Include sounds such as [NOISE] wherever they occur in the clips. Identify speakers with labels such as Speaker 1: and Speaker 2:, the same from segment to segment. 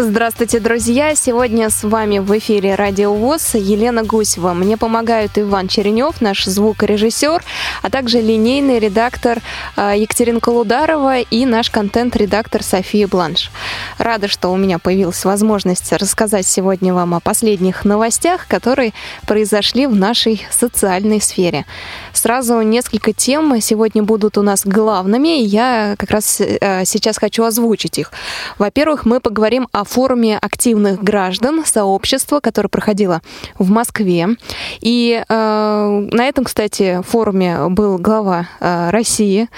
Speaker 1: Здравствуйте, друзья! Сегодня с вами в эфире Радио ВОЗ Елена Гусева. Мне помогают Иван Черенев, наш звукорежиссер, а также линейный редактор а, Екатерина Колударова и наш контент-редактор София Бланш. Рада, что у меня появилась возможность рассказать сегодня вам о последних новостях, которые произошли в нашей социальной сфере. Сразу несколько тем сегодня будут у нас главными, и я как раз э, сейчас хочу озвучить их. Во-первых, мы поговорим о форуме активных граждан сообщества, которое проходило в Москве. И э, на этом, кстати, форуме был глава э, России.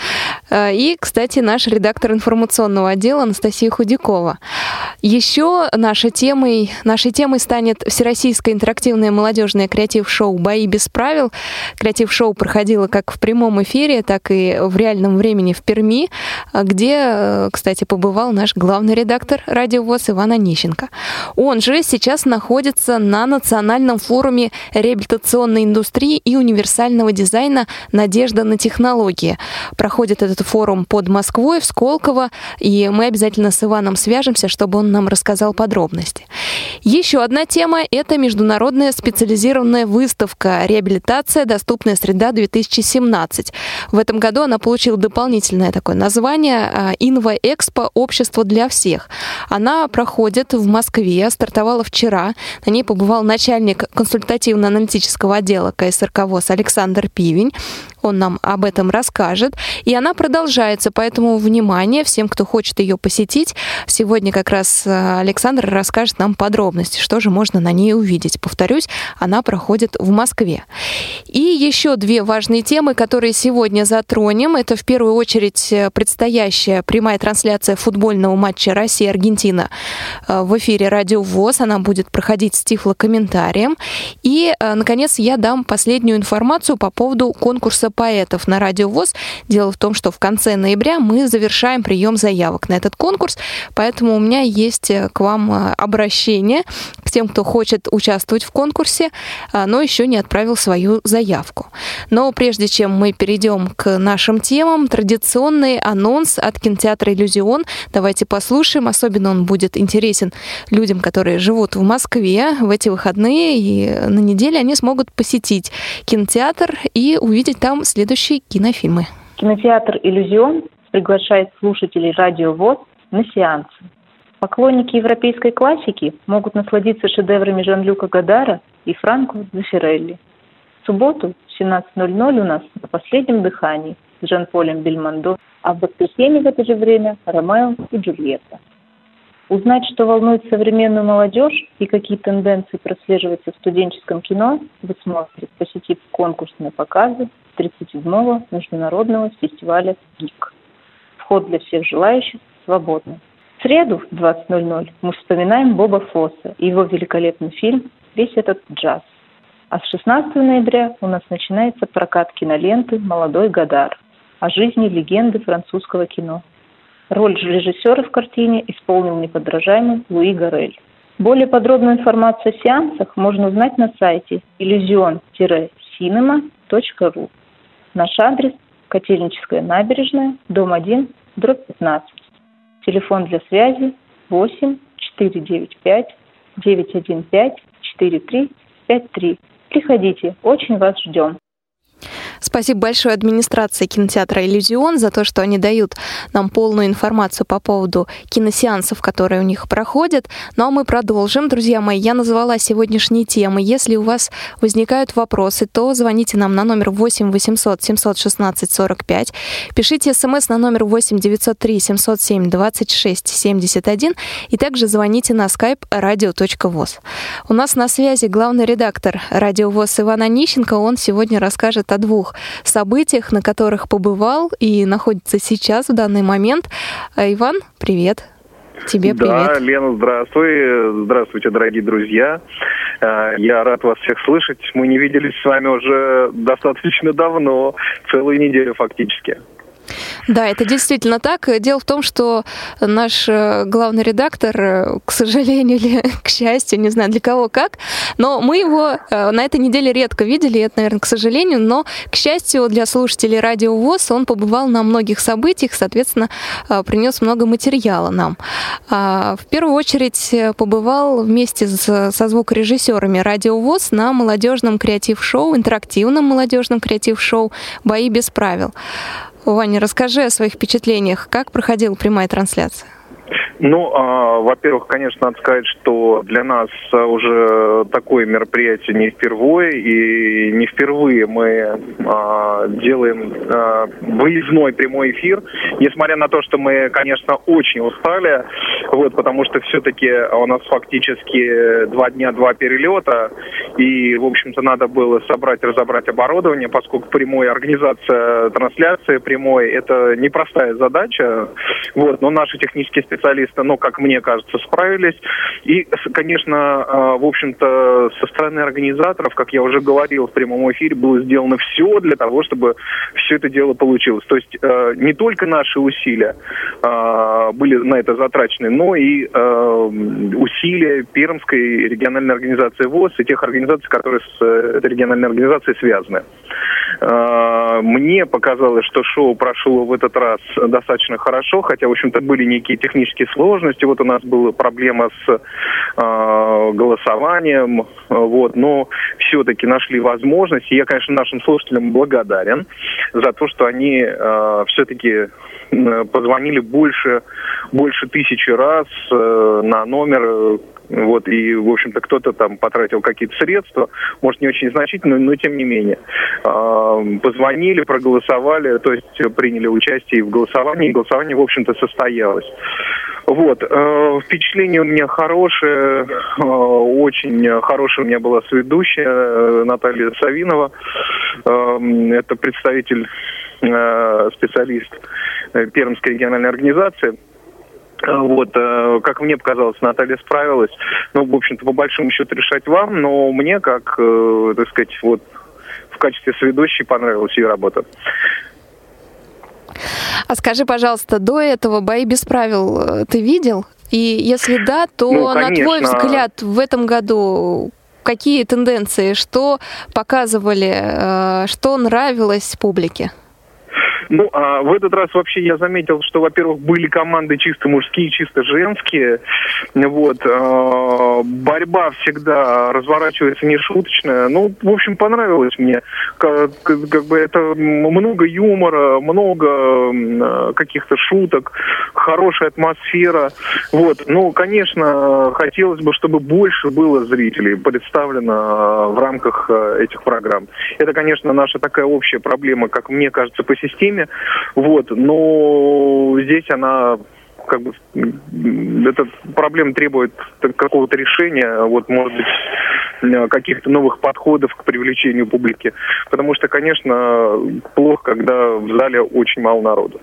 Speaker 1: Э, и, кстати, наш редактор информационного отдела Анастасия Худякова. Еще нашей темой, нашей темой станет Всероссийское интерактивное молодежное креатив-шоу «Бои без правил». Креатив-шоу проходило как в прямом эфире, так и в реальном времени в Перми, где, э, кстати, побывал наш главный редактор радио ВОЗ Иван Онищенко. Он же сейчас находится на национальном форуме реабилитационной индустрии и универсального дизайна «Надежда на технологии». Проходит этот форум под Москвой, в Сколково, и мы обязательно с Иваном свяжемся, чтобы он нам рассказал подробности. Еще одна тема – это международная специализированная выставка «Реабилитация. Доступная среда-2017». В этом году она получила дополнительное такое название «Инва Экспо. Общество для всех». Она проходит в Москве, стартовала вчера. На ней побывал начальник консультативно-аналитического отдела КСРК ВОЗ Александр Пивень. Он нам об этом расскажет. И она продолжается, поэтому внимание всем, кто хочет ее посетить. Сегодня как раз э, Александр расскажет нам подробности, что же можно на ней увидеть. Повторюсь, она проходит в Москве. И еще две важные темы, которые сегодня затронем. Это в первую очередь э, предстоящая прямая трансляция футбольного матча Россия-Аргентина э, в эфире Радио ВОЗ. Она будет проходить с тифлокомментарием. И, наконец, я дам последнюю информацию по поводу конкурса поэтов на Радио ВОЗ. Дело в том, что в конце ноября мы завершаем прием заявок на этот конкурс, поэтому у меня есть э, к вам э, обращение к тем, кто хочет участвовать в конкурсе, э, но еще не отправил свою заявку. Но прежде чем мы перейдем к нашим темам, традиционный анонс от кинотеатра «Иллюзион». Давайте послушаем. Особенно он будет интересен людям, которые живут в Москве в эти выходные, и на неделе они смогут посетить кинотеатр и увидеть там следующие кинофильмы.
Speaker 2: Кинотеатр «Иллюзион» приглашает слушателей радио ВОЗ на сеансы. Поклонники европейской классики могут насладиться шедеврами Жан-Люка Гадара и Франко Дзефирелли. В субботу в 17.00 у нас на последнем дыхании с Жан-Полем Бельмондо, а в воскресенье в это же время Ромео и Джульетта. Узнать, что волнует современную молодежь и какие тенденции прослеживаются в студенческом кино, вы сможете, посетив конкурсные показы 37-го международного фестиваля ГИК. Вход для всех желающих свободный. В среду в 20.00 мы вспоминаем Боба Фосса и его великолепный фильм «Весь этот джаз». А с 16 ноября у нас начинается прокат киноленты «Молодой Гадар» о жизни легенды французского кино. Роль режиссера в картине исполнил неподражаемый Луи Гарель. Более подробную информацию о сеансах можно узнать на сайте illusion-cinema.ru. Наш адрес – Котельническая набережная, дом 1, дробь 15. Телефон для связи 8 495 915 4353. Приходите, очень вас ждем.
Speaker 1: Спасибо большое администрации кинотеатра «Иллюзион» за то, что они дают нам полную информацию по поводу киносеансов, которые у них проходят. Ну а мы продолжим. Друзья мои, я назвала сегодняшние темы. Если у вас возникают вопросы, то звоните нам на номер 8 800 716 45, пишите смс на номер 8 903 707 26 71 и также звоните на skype radio.voz. У нас на связи главный редактор радио ВОЗ Иван Онищенко. Он сегодня расскажет о двух двух событиях, на которых побывал и находится сейчас в данный момент. А, Иван, привет. Тебе привет.
Speaker 3: Да, Лена, здравствуй. Здравствуйте, дорогие друзья. А, я рад вас всех слышать. Мы не виделись с вами уже достаточно давно, целую неделю фактически.
Speaker 1: Да, это действительно так. Дело в том, что наш э, главный редактор, э, к сожалению или [LAUGHS] к счастью, не знаю для кого как, но мы его э, на этой неделе редко видели, это, наверное, к сожалению, но, к счастью, для слушателей Радио ВОЗ он побывал на многих событиях, соответственно, принес много материала нам. А, в первую очередь побывал вместе со звукорежиссерами Радио ВОЗ на молодежном креатив-шоу, интерактивном молодежном креатив-шоу «Бои без правил». Ваня, расскажи о своих впечатлениях. Как проходила прямая трансляция?
Speaker 3: Ну, а, во-первых, конечно, надо сказать, что для нас уже такое мероприятие не впервые, и не впервые мы а, делаем а, выездной прямой эфир, несмотря на то, что мы, конечно, очень устали, вот, потому что все-таки у нас фактически два дня, два перелета, и, в общем-то, надо было собрать, разобрать оборудование, поскольку прямой организация трансляции прямой – это непростая задача, вот, но наши технические специалисты специалисты, но, как мне кажется, справились. И, конечно, а, в общем-то, со стороны организаторов, как я уже говорил в прямом эфире, было сделано все для того, чтобы все это дело получилось. То есть а, не только наши усилия а, были на это затрачены, но и усилия Пермской региональной организации ВОЗ и тех организаций, которые с этой региональной организацией связаны. Мне показалось, что шоу прошло в этот раз достаточно хорошо, хотя, в общем-то, были некие технические сложности. Вот у нас была проблема с э, голосованием, вот, но все-таки нашли возможность. И я, конечно, нашим слушателям благодарен за то, что они э, все-таки позвонили больше, больше тысячи раз э, на номер вот, и, в общем-то, кто-то там потратил какие-то средства, может, не очень значительные, но тем не менее. А, позвонили, проголосовали, то есть приняли участие в голосовании, и голосование, в общем-то, состоялось. Вот, э, впечатление у меня хорошее, э, очень хорошая у меня была сведущая э, Наталья Савинова. Это представитель, специалист Пермской региональной организации. Вот, как мне показалось, Наталья справилась. Ну, в общем-то, по большому счету решать вам, но мне, как, так сказать, вот в качестве сведущей понравилась ее работа.
Speaker 1: А скажи, пожалуйста, до этого бои без правил э, ты видел? И если да, то ну, на твой взгляд в этом году какие тенденции, что показывали, э, что нравилось публике?
Speaker 3: Ну, а в этот раз вообще я заметил, что, во-первых, были команды чисто мужские, чисто женские. Вот. А, борьба всегда разворачивается нешуточная. Ну, в общем, понравилось мне. Как, как бы это много юмора, много каких-то шуток, хорошая атмосфера. Вот. Ну, конечно, хотелось бы, чтобы больше было зрителей представлено в рамках этих программ. Это, конечно, наша такая общая проблема, как мне кажется, по системе время. Вот, но здесь она как бы эта проблема требует какого-то решения, вот, может быть, каких-то новых подходов к привлечению публики. Потому что, конечно, плохо, когда в зале очень мало народу.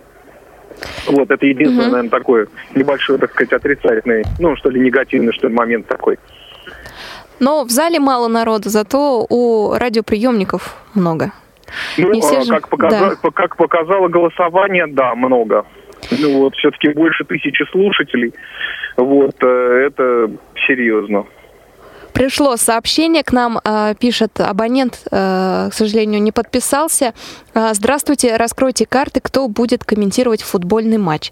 Speaker 3: Вот, это единственное, угу. наверное, такой небольшой, так сказать, отрицательный, ну, что ли, негативный, что ли, момент такой.
Speaker 1: Но в зале мало народа, зато у радиоприемников много.
Speaker 3: Ну, не все а, же... как, показа... да. как показало голосование, да, много. Ну вот, все-таки больше тысячи слушателей. Вот, э, это серьезно.
Speaker 1: Пришло сообщение к нам, э, пишет абонент, э, к сожалению, не подписался. Э, здравствуйте, раскройте карты, кто будет комментировать футбольный матч.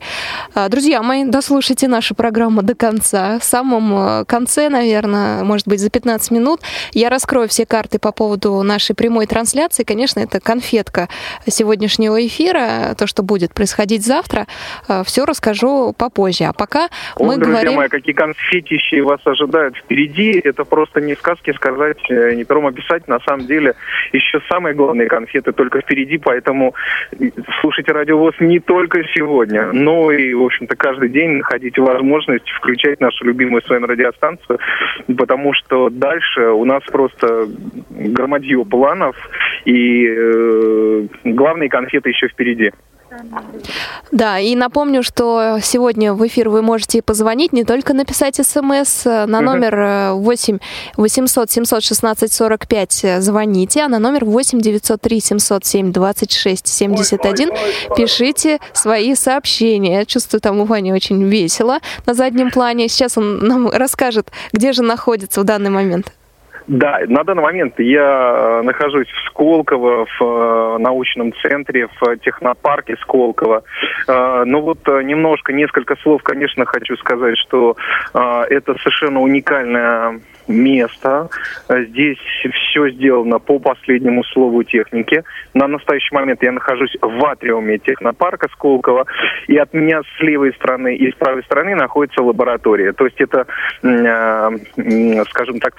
Speaker 1: Друзья мои, дослушайте нашу программу до конца. В самом конце, наверное, может быть, за 15 минут я раскрою все карты по поводу нашей прямой трансляции. Конечно, это конфетка сегодняшнего эфира, то, что будет происходить завтра. Все расскажу попозже. А пока
Speaker 3: О,
Speaker 1: мы
Speaker 3: друзья
Speaker 1: говорим...
Speaker 3: мои, какие конфетищи вас ожидают впереди. Это просто не сказки сказать, э, не пером описать. На самом деле еще самые главные конфеты только впереди, поэтому слушайте радиовоз не только сегодня, но и, в общем-то, каждый день находите возможность включать нашу любимую с вами радиостанцию, потому что дальше у нас просто громадье планов, и э, главные конфеты еще впереди.
Speaker 1: Да, и напомню, что сегодня в эфир вы можете позвонить, не только написать смс э, на номер 8 800 716 45 звоните, а на номер 8 903 707 26 71 пишите свои сообщения. Я чувствую, там у Вани очень весело на заднем плане. Сейчас он нам расскажет, где же находится в данный момент.
Speaker 3: Да, на данный момент я э, нахожусь в Сколково, в э, научном центре, в технопарке Сколково. Э, Но ну вот немножко, несколько слов, конечно, хочу сказать, что это совершенно уникальная место. Здесь все сделано по последнему слову техники. На настоящий момент я нахожусь в атриуме технопарка Сколково, и от меня с левой стороны и с правой стороны находится лаборатория. То есть это, скажем так,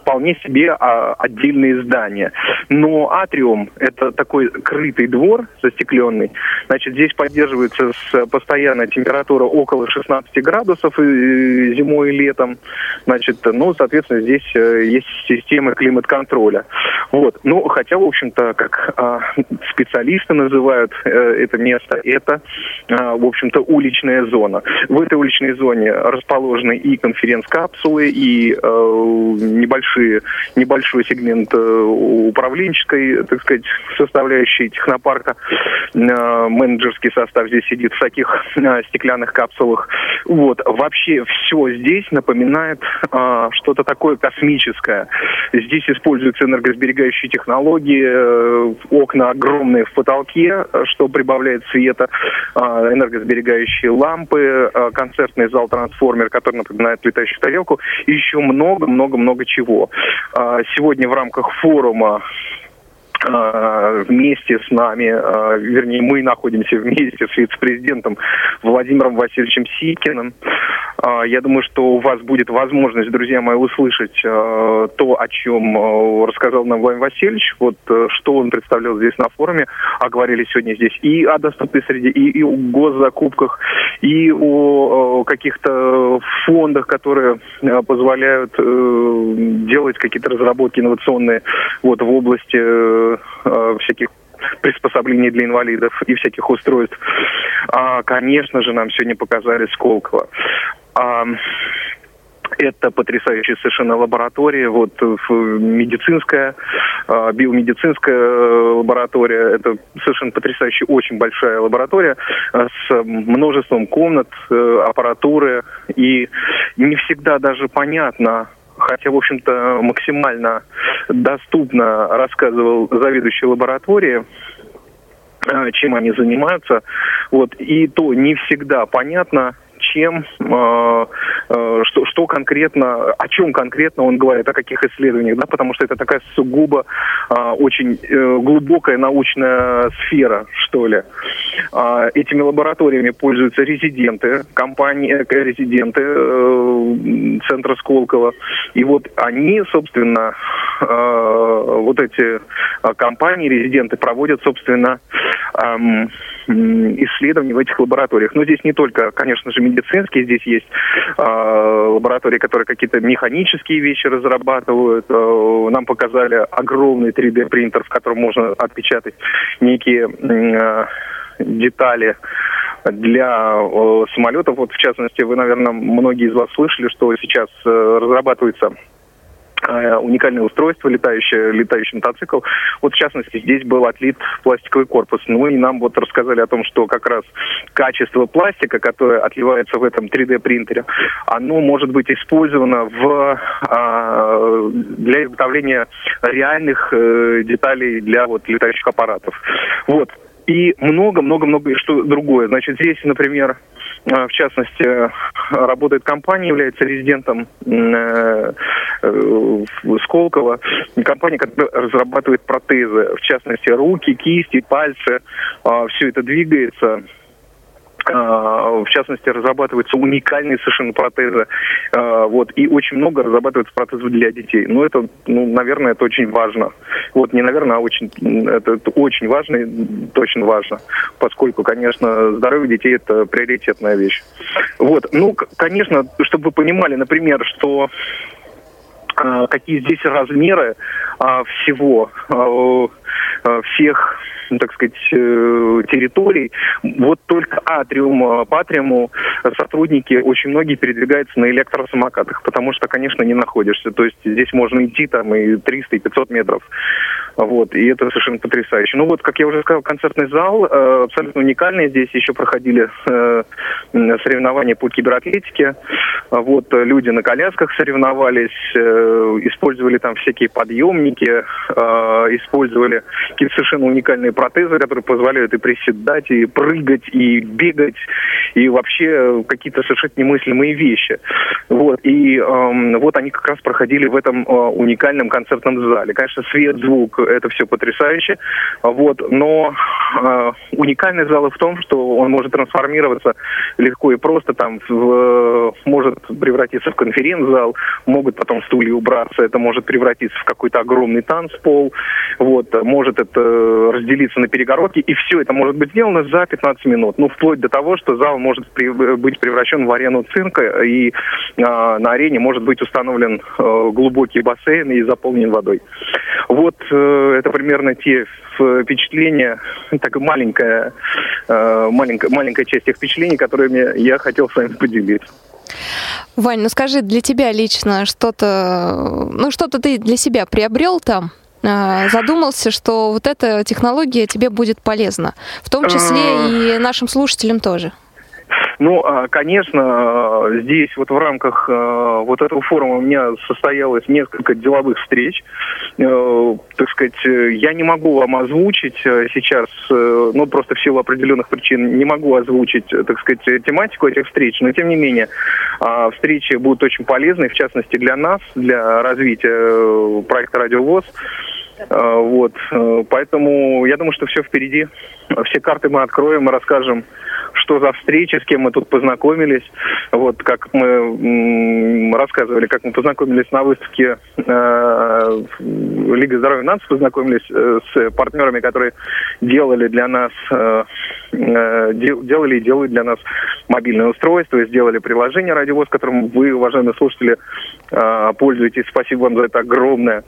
Speaker 3: вполне себе а, отдельные здания. Но атриум – это такой крытый двор застекленный. Значит, здесь поддерживается с, постоянная температура около 16 градусов и, и зимой и летом. Значит, ну, соответственно, здесь э, есть система климат-контроля. Вот. Ну, хотя, в общем-то, как а, специалисты называют э, это место, это, а, в общем-то, уличная зона. В этой уличной зоне расположены и конференц-капсулы, и э, небольшие небольшой сегмент э, управленческой, так сказать, составляющей технопарка. Э, менеджерский состав здесь сидит в таких э, стеклянных капсулах. Вот. Вообще все здесь напоминает что-то такое космическое. Здесь используются энергосберегающие технологии, окна огромные в потолке, что прибавляет света, энергосберегающие лампы, концертный зал-трансформер, который напоминает летающую тарелку, и еще много-много-много чего. А, сегодня в рамках форума вместе с нами, а, вернее, мы находимся вместе с вице-президентом Владимиром Васильевичем Сикиным. Я думаю, что у вас будет возможность, друзья мои, услышать то, о чем рассказал нам Владимир Васильевич, вот что он представлял здесь на форуме, а говорили сегодня здесь и о доступной среде, и, и о госзакупках, и о каких-то фондах, которые позволяют э, делать какие-то разработки инновационные вот, в области э, э, всяких приспособлений для инвалидов и всяких устройств. А, конечно же, нам сегодня показали Сколково. А, это потрясающая совершенно лаборатория, вот медицинская, а, биомедицинская лаборатория. Это совершенно потрясающая, очень большая лаборатория а, с множеством комнат, э, аппаратуры. И не всегда даже понятно, хотя, в общем-то, максимально доступно рассказывал заведующий лаборатории, э, чем они занимаются. Вот, и то не всегда понятно, чем, э, э, что, что конкретно, о чем конкретно он говорит, о каких исследованиях, да, потому что это такая сугубо э, очень э, глубокая научная сфера, что ли. Этими лабораториями пользуются резиденты, компании, э, резиденты э, центра Сколково. И вот они, собственно, вот эти компании, резиденты проводят, собственно, исследований в этих лабораториях. Но здесь не только, конечно же, медицинские, здесь есть э, лаборатории, которые какие-то механические вещи разрабатывают. Э, нам показали огромный 3D-принтер, в котором можно отпечатать некие э, детали для э, самолетов. Вот, в частности, вы, наверное, многие из вас слышали, что сейчас э, разрабатывается уникальное устройство, летающее, летающий мотоцикл. Вот, в частности, здесь был отлит пластиковый корпус. Ну и нам вот рассказали о том, что как раз качество пластика, которое отливается в этом 3D-принтере, оно может быть использовано в, а, для изготовления реальных э, деталей для вот летающих аппаратов. Вот. И много-много-много что другое. Значит, здесь, например, э, в частности, работает компания, является резидентом э, э, Сколково. Компания, которая разрабатывает протезы, в частности, руки, кисти, пальцы. Все это двигается в частности, разрабатываются уникальные совершенно протезы. А, вот, и очень много разрабатывается протезов для детей. Но это, ну, наверное, это очень важно. Вот, не наверное, а очень, это, это очень важно и точно важно. Поскольку, конечно, здоровье детей – это приоритетная вещь. Вот, ну, конечно, чтобы вы понимали, например, что а, какие здесь размеры всего всех ну, так сказать, э, территорий. Вот только атриум, патриуму сотрудники очень многие передвигаются на электросамокатах, потому что, конечно, не находишься. То есть здесь можно идти там и 300, и 500 метров. Вот, и это совершенно потрясающе. Ну вот, как я уже сказал, концертный зал э, абсолютно уникальный. Здесь еще проходили э, соревнования по кибератлетике. Вот, люди на колясках соревновались, э, использовали там всякие подъемники, э, использовали какие-то совершенно уникальные протезы, которые позволяют и приседать, и прыгать, и бегать, и вообще какие-то совершенно немыслимые вещи. Вот, и э, вот они как раз проходили в этом э, уникальном концертном зале. Конечно, свет, звук, это все потрясающе. Вот, но э, уникальность зала в том, что он может трансформироваться легко и просто, там, в, может превратиться в конференц-зал, могут потом стулья убраться, это может превратиться в какой-то огромный танцпол, вот, может это разделиться на перегородки, и все это может быть сделано за 15 минут. Ну, вплоть до того, что зал может при, быть превращен в арену цирка, и э, на арене может быть установлен э, глубокий бассейн и заполнен водой. Вот э, это примерно те впечатления, так маленькая, э, маленькая, маленькая часть тех впечатлений, которыми я хотел с вами поделиться.
Speaker 1: Вань, ну скажи, для тебя лично что-то, ну что-то ты для себя приобрел там? Э, задумался, что вот эта технология тебе будет полезна, в том числе и нашим слушателям тоже.
Speaker 3: Ну, а, конечно, здесь вот в рамках э, вот этого форума у меня состоялось несколько деловых встреч. Э, так сказать, я не могу вам озвучить э, сейчас, ну, просто в силу определенных причин не могу озвучить, так сказать, тематику этих встреч, но тем не менее а, встречи будут очень полезны, в частности для нас, для развития проекта «Радиовоз». Вот, поэтому я думаю, что все впереди. Все карты мы откроем и расскажем что за встречи, с кем мы тут познакомились. Вот как мы рассказывали, как мы познакомились на выставке э, Лига здоровья наций, познакомились э, с партнерами, которые делали для нас, э, э, делали и делают для нас мобильное устройство, сделали приложение «Радиовоз», которым вы, уважаемые слушатели, э, пользуетесь. Спасибо вам за это огромное.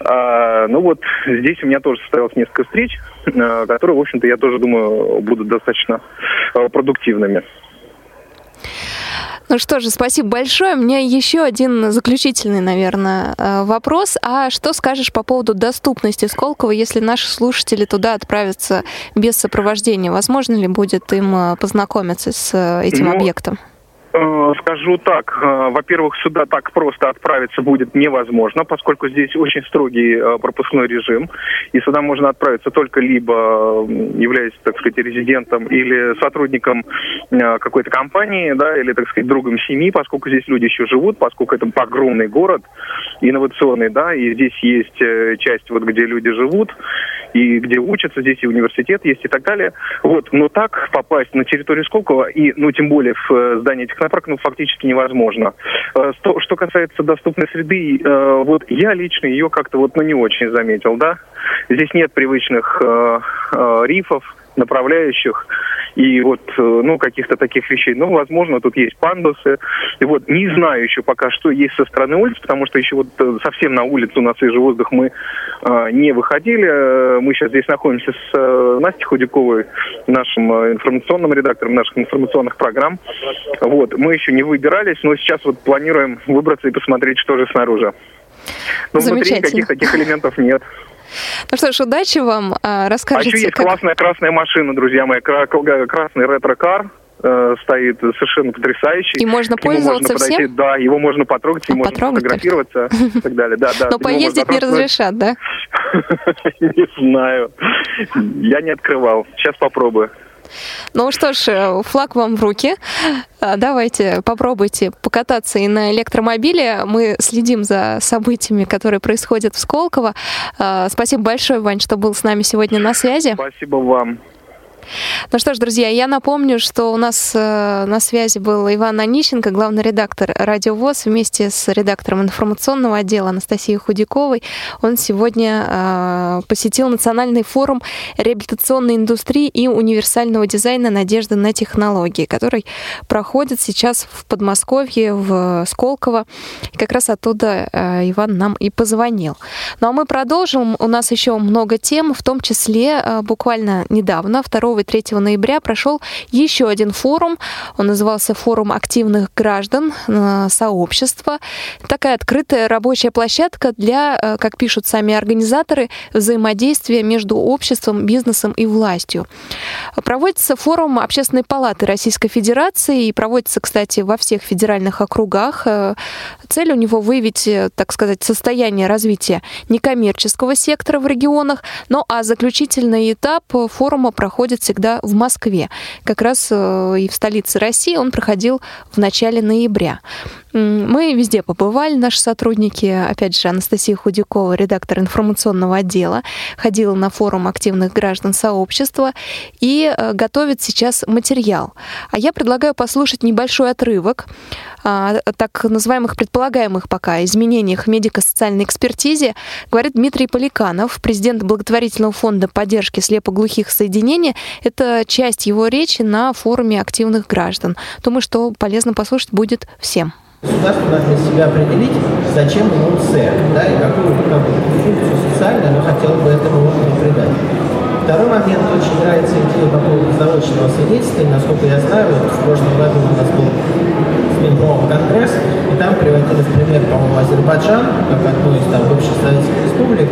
Speaker 3: Э, ну вот, здесь у меня тоже состоялось несколько встреч, э, которые, в общем-то, я тоже думаю, будут достаточно продуктивными.
Speaker 1: Ну что же, спасибо большое. У меня еще один заключительный, наверное, э, вопрос. А что скажешь по поводу доступности Сколково, если наши слушатели туда отправятся без сопровождения? Возможно ли будет им э, познакомиться с этим ну, объектом?
Speaker 3: Э, скажу так, э, во-первых, сюда так просто отправиться будет невозможно, поскольку здесь очень строгий э, пропускной режим, и сюда можно отправиться только либо являясь, так сказать, резидентом или сотрудником какой-то компании, да, или, так сказать, другом семьи, поскольку здесь люди еще живут, поскольку это огромный город, инновационный, да, и здесь есть часть, вот где люди живут, и где учатся, здесь и университет есть и так далее. Вот, но так попасть на территорию Сколково, и, ну, тем более в здание этих технопарк ну, фактически невозможно. Э, что касается доступной среды, э, вот я лично ее как-то вот ну, не очень заметил, да. Здесь нет привычных э, рифов, направляющих и вот, ну, каких-то таких вещей. Ну, возможно, тут есть пандусы. И вот не знаю еще пока, что есть со стороны улиц, потому что еще вот совсем на улицу, на свежий воздух мы э, не выходили. Мы сейчас здесь находимся с э, Настей Худяковой, нашим э, информационным редактором наших информационных программ. Вот, мы еще не выбирались, но сейчас вот планируем выбраться и посмотреть, что же снаружи. Но внутри никаких таких элементов нет.
Speaker 1: Ну что ж, удачи вам. А, расскажите. А
Speaker 3: еще есть как... классная красная машина, друзья мои. Красный ретро-кар э, стоит совершенно потрясающий.
Speaker 1: И можно пользоваться можно подойти, всем?
Speaker 3: Да, его можно потрогать, а, можно фотографироваться и так далее. Да, да.
Speaker 1: Но поездить не разрешат, да? [LAUGHS]
Speaker 3: Не знаю. Я не открывал. Сейчас попробую.
Speaker 1: Ну что ж, э, флаг вам в руки. А, давайте попробуйте покататься и на электромобиле. Мы следим за событиями, которые происходят в Сколково. А, спасибо большое, Вань, что был с нами сегодня на связи.
Speaker 3: Спасибо вам.
Speaker 1: Ну что ж, друзья, я напомню, что у нас э, на связи был Иван Онищенко, главный редактор «Радио ВОЗ», вместе с редактором информационного отдела Анастасией Худяковой. Он сегодня э, посетил Национальный форум реабилитационной индустрии и универсального дизайна «Надежда на технологии», который проходит сейчас в Подмосковье, в Сколково. Как раз оттуда э, Иван нам и позвонил. Ну а мы продолжим. У нас еще много тем, в том числе буквально недавно, 2 и 3 ноября, прошел еще один форум. Он назывался «Форум активных граждан э, сообщества». Такая открытая рабочая площадка для, э, как пишут сами организаторы, взаимодействия между обществом, бизнесом и властью. Проводится форум Общественной палаты Российской Федерации и проводится, кстати, во всех федеральных округах. Цель у него выявить, так сказать, состояние развития некоммерческого сектора в регионах. Ну а заключительный этап форума проходит всегда в Москве. Как раз э, и в столице России он проходил в начале ноября. Мы везде побывали, наши сотрудники, опять же, Анастасия Худякова, редактор информационного отдела, ходила на форум активных граждан сообщества и э, готовит сейчас материал. А я предлагаю послушать небольшой отрывок о так называемых предполагаемых пока изменениях в медико-социальной экспертизе, говорит Дмитрий Поликанов, президент благотворительного фонда поддержки слепоглухих соединений. Это часть его речи на форуме активных граждан. Думаю, что полезно послушать будет всем.
Speaker 4: Государство должно для себя определить, зачем ему ЦЕР, да, и какую, какую функцию социальную оно хотело бы этому органу придать. Второй момент, очень нравится идея по поводу заочного свидетельства. Насколько я знаю, в прошлом году у нас был Минпромом конгресс, и там приводили в пример, по-моему, Азербайджан, как одну из там бывших советских республик,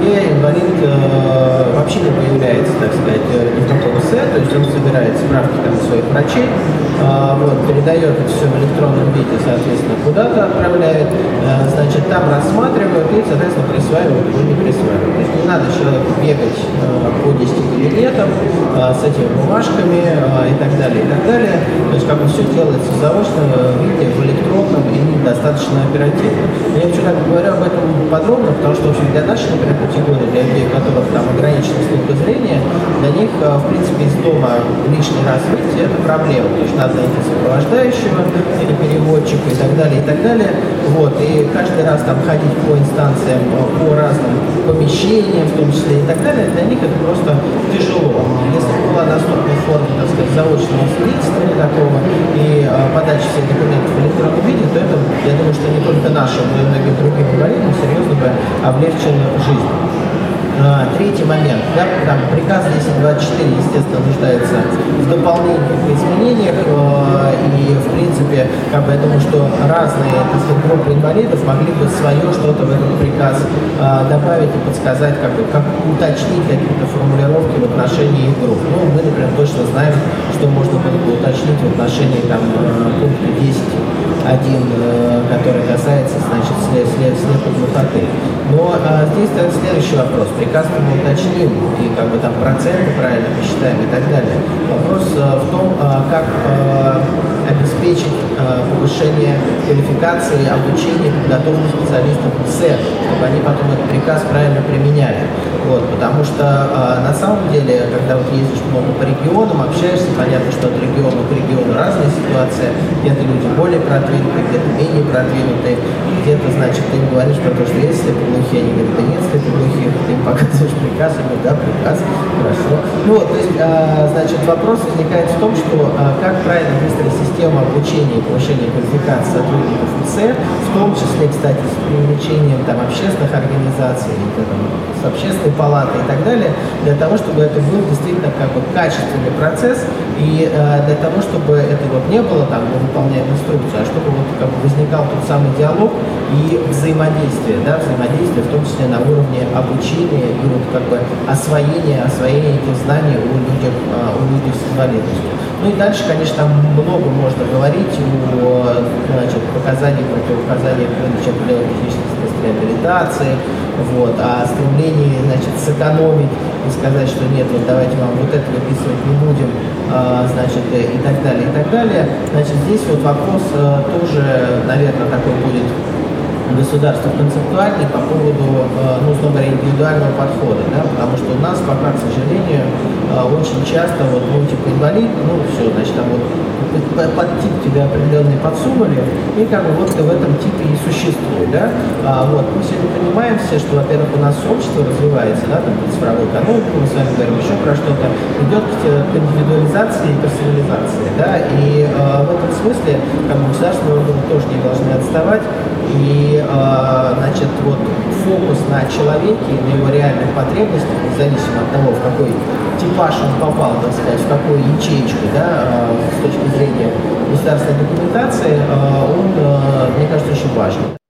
Speaker 4: где инвалид э, вообще не появляется, так сказать, э, ни в каком СЭ, то есть он собирает справки там своих врачей, э, вот, передает это все в электронном виде, соответственно, куда-то отправляет, э, значит, там рассматривают и, соответственно, присваивают или не присваивают. То есть не надо человеку бегать э, по 10 кабинетам э, с этими бумажками э, и так далее, и так далее. То есть как бы все делается заочно, виде, в электронном и достаточно оперативно. Я почему так говорю об этом подробно, потому что, общем, для нашей, например, категории, для людей, у которых там ограничено слух зрения, для них, а, в принципе, из дома лишний раз выйти – это проблема. То есть надо найти сопровождающего или переводчика и так далее, и так далее. Вот. И каждый раз там ходить по инстанциям, по разным помещениям, в том числе и так далее, для них это просто тяжело. Если была доступна форма, так сказать, заочного свидетельствования такого и э, подачи всех документов в электронном виде, то это, я думаю, что не только нашим, но и многим другим инвалидам серьезно бы облегчило жизнь. А, третий момент. Да, там, приказ 1024, естественно, нуждается в дополнениях и изменениях. Э, и, в принципе, как бы, я думаю, что разные сказать, группы инвалидов могли бы свое что-то в этот приказ э, добавить и подсказать, как, бы, как уточнить какие-то формулировки в отношении их групп. Ну, мы, например, точно знаем, что можно было бы уточнить в отношении там, э, пункта 10 один, который касается, значит, слепоглухоты. Но а, здесь следующий вопрос мы уточним, и как бы там проценты правильно посчитаем и так далее. Вопрос э, в том, э, как э, обеспечить повышение квалификации, обучения, подготовки специалистов в СЭР, чтобы они потом этот приказ правильно применяли. Вот, потому что на самом деле, когда вот ездишь много по регионам, общаешься, понятно, что от региона к региону разная ситуация, где-то люди более продвинутые, где-то менее продвинутые, где-то, значит, ты им говоришь про то, что есть слепоглухие, они говорят, да нет слепоглухих, ты им и говорит, да, приказ, хорошо. Ну вот, то есть, а, значит, вопрос возникает в том, что а, как правильно выстроить систему обучения и повышения квалификации сотрудников ИЦ, в том числе, кстати, с привлечением там общественных организаций, там, с общественной палатой и так далее, для того, чтобы это был действительно как бы качественный процесс, и а, для того, чтобы это вот не было там, мы выполняем инструкцию, а чтобы вот как бы возникал тот самый диалог и взаимодействие, да, взаимодействие в том числе на уровне обучения и вот как бы освоения, освоения этих знаний у людей, а, у людей с инвалидностью. Ну и дальше, конечно, много можно говорить о значит, показаниях, противопоказаниях выдачи определенных технических средств реабилитации, вот, о стремлении значит, сэкономить и сказать, что нет, вот давайте вам вот это выписывать не будем, а, значит, и так далее, и так далее. Значит, здесь вот вопрос а, тоже, наверное, такой будет государства концептуальный по поводу, ну, условно говоря, индивидуального подхода, да, потому что у нас пока, к сожалению, очень часто вот, ну, типа ну, все, значит, там вот под тип тебя определенный подсунули, и как бы вот ты в этом типе и существуешь, да. А, вот, мы сегодня понимаем все, что, во-первых, у нас общество развивается, да, там, цифровой экономика, мы с вами говорим еще про что-то, идет к индивидуализации и персонализации, да, и э, в этом смысле, как бы, государственные органы тоже не должны отставать, и, э, значит, вот фокус на человеке, на его реальных потребностях, независимо от того, в какой типаж он попал, так сказать, в какую ячейку, да, э, с точки зрения государственной документации, э, он, мне кажется, очень важен.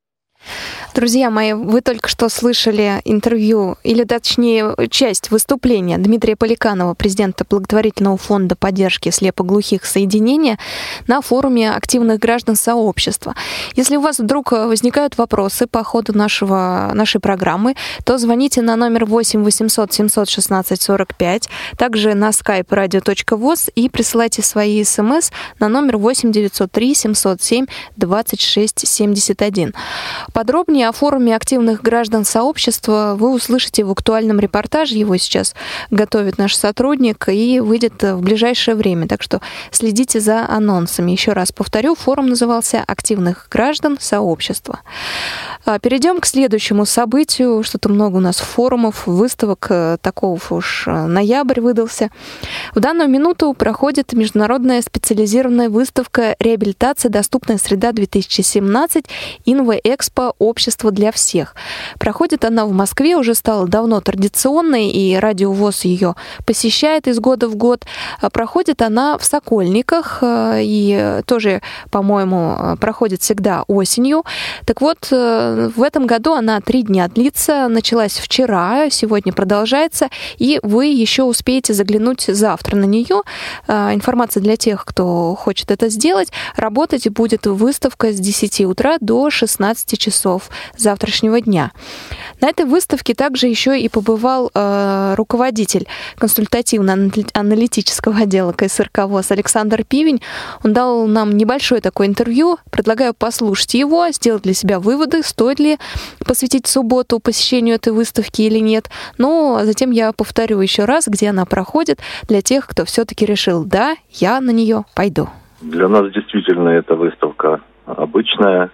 Speaker 1: Друзья мои, вы только что слышали интервью, или точнее часть выступления Дмитрия Поликанова, президента благотворительного фонда поддержки слепоглухих соединения, на форуме активных граждан сообщества. Если у вас вдруг возникают вопросы по ходу нашего, нашей программы, то звоните на номер 8 800 716 45, также на skype radio.voz и присылайте свои смс на номер 8 903 707 26 71. Подробнее Подробнее о форуме активных граждан сообщества вы услышите в актуальном репортаже. Его сейчас готовит наш сотрудник и выйдет в ближайшее время. Так что следите за анонсами. Еще раз повторю, форум назывался «Активных граждан сообщества». А, перейдем к следующему событию. Что-то много у нас форумов, выставок. Э, такого уж э, ноябрь выдался. В данную минуту проходит международная специализированная выставка «Реабилитация. Доступная среда-2017. Инвоэкспо. Общество общество для всех. Проходит она в Москве, уже стала давно традиционной, и Радио ВОЗ ее посещает из года в год. А проходит она в Сокольниках, э, и тоже, по-моему, э, проходит всегда осенью. Так вот, э, в этом году она три дня длится, началась вчера, сегодня продолжается, и вы еще успеете заглянуть завтра на нее. Информация для тех, кто хочет это сделать. Работать будет выставка с 10 утра до 16 часов завтрашнего дня. На этой выставке также еще и побывал э, руководитель консультативно-аналитического отдела КСРК ВОЗ Александр Пивень. Он дал нам небольшое такое интервью. Предлагаю послушать его, сделать для себя выводы, стоит ли посвятить субботу посещению этой выставки или нет. Но затем я повторю еще раз, где она проходит, для тех, кто все-таки решил, да, я на нее пойду.
Speaker 5: Для нас действительно эта выставка обычная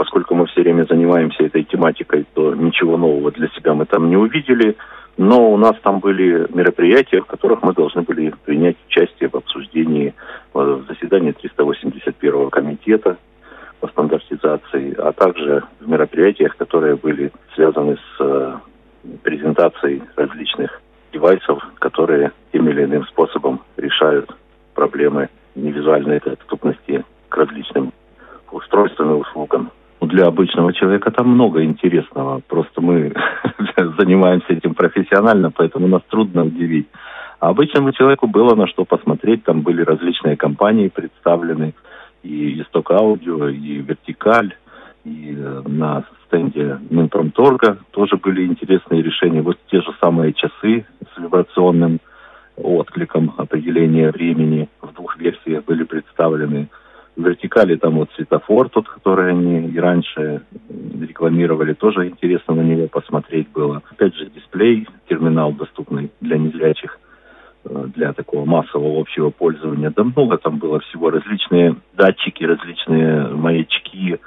Speaker 5: поскольку мы все время занимаемся этой тематикой, то ничего нового для себя мы там не увидели. Но у нас там были мероприятия, в которых мы должны были принять участие в обсуждении э, в заседании 381 комитета по стандартизации, а также в мероприятиях, которые были связаны с э, презентацией различных девайсов, которые тем или иным способом решают проблемы невизуальной доступности к различным устройствам и услугам для обычного человека там много интересного. Просто мы [LAUGHS] занимаемся этим профессионально, поэтому нас трудно удивить. А обычному человеку было на что посмотреть. Там были различные компании представлены. И Исток Аудио, и Вертикаль, и э, на стенде Минпромторга тоже были интересные решения. Вот те же самые часы с вибрационным откликом определения времени в двух версиях были представлены вертикали там вот светофор тот, который они и раньше рекламировали, тоже интересно на него посмотреть было. Опять же, дисплей, терминал доступный для незрячих, э, для такого массового общего пользования. Да много там было всего, различные датчики, различные маячки.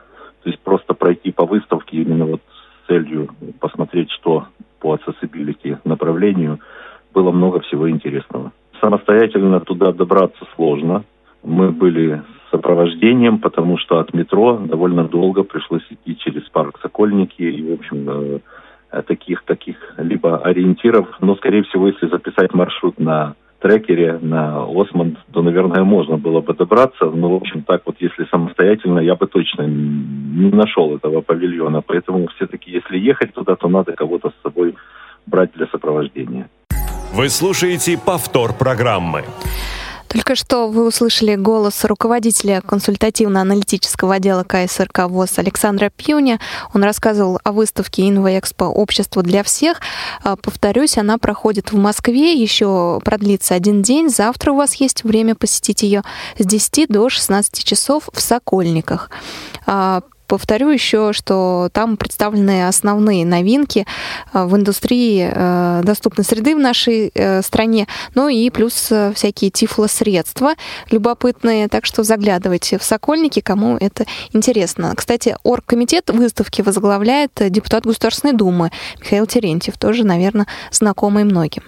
Speaker 5: То есть просто пройти по выставке именно вот с целью посмотреть, что по accessibility направлению, было много всего интересного. Самостоятельно туда добраться сложно. Мы были сопровождением, потому что от метро довольно долго пришлось идти через парк Сокольники и, в общем, э, таких таких либо ориентиров, но, скорее всего, если записать маршрут на трекере, на Осмонд, то, наверное, можно было бы добраться. Но, в общем, так вот, если самостоятельно, я бы точно не нашел этого павильона. Поэтому все-таки, если ехать туда, то надо кого-то с собой брать для сопровождения.
Speaker 6: Вы слушаете повтор программы.
Speaker 1: Только что вы услышали голос руководителя консультативно-аналитического отдела КСРК ВОЗ Александра Пьюня. Он рассказывал о выставке «Инвоэкспо. Общество для всех». А, повторюсь, она проходит в Москве, еще продлится один день. Завтра у вас есть время посетить ее с 10 до 16 часов в Сокольниках. Повторю еще, что там представлены основные новинки э, в индустрии э, доступной среды в нашей э, стране, ну и плюс всякие тифлосредства любопытные, так что заглядывайте в Сокольники, кому это интересно. Кстати, оргкомитет выставки возглавляет депутат Государственной Думы Михаил Терентьев, тоже, наверное, знакомый многим.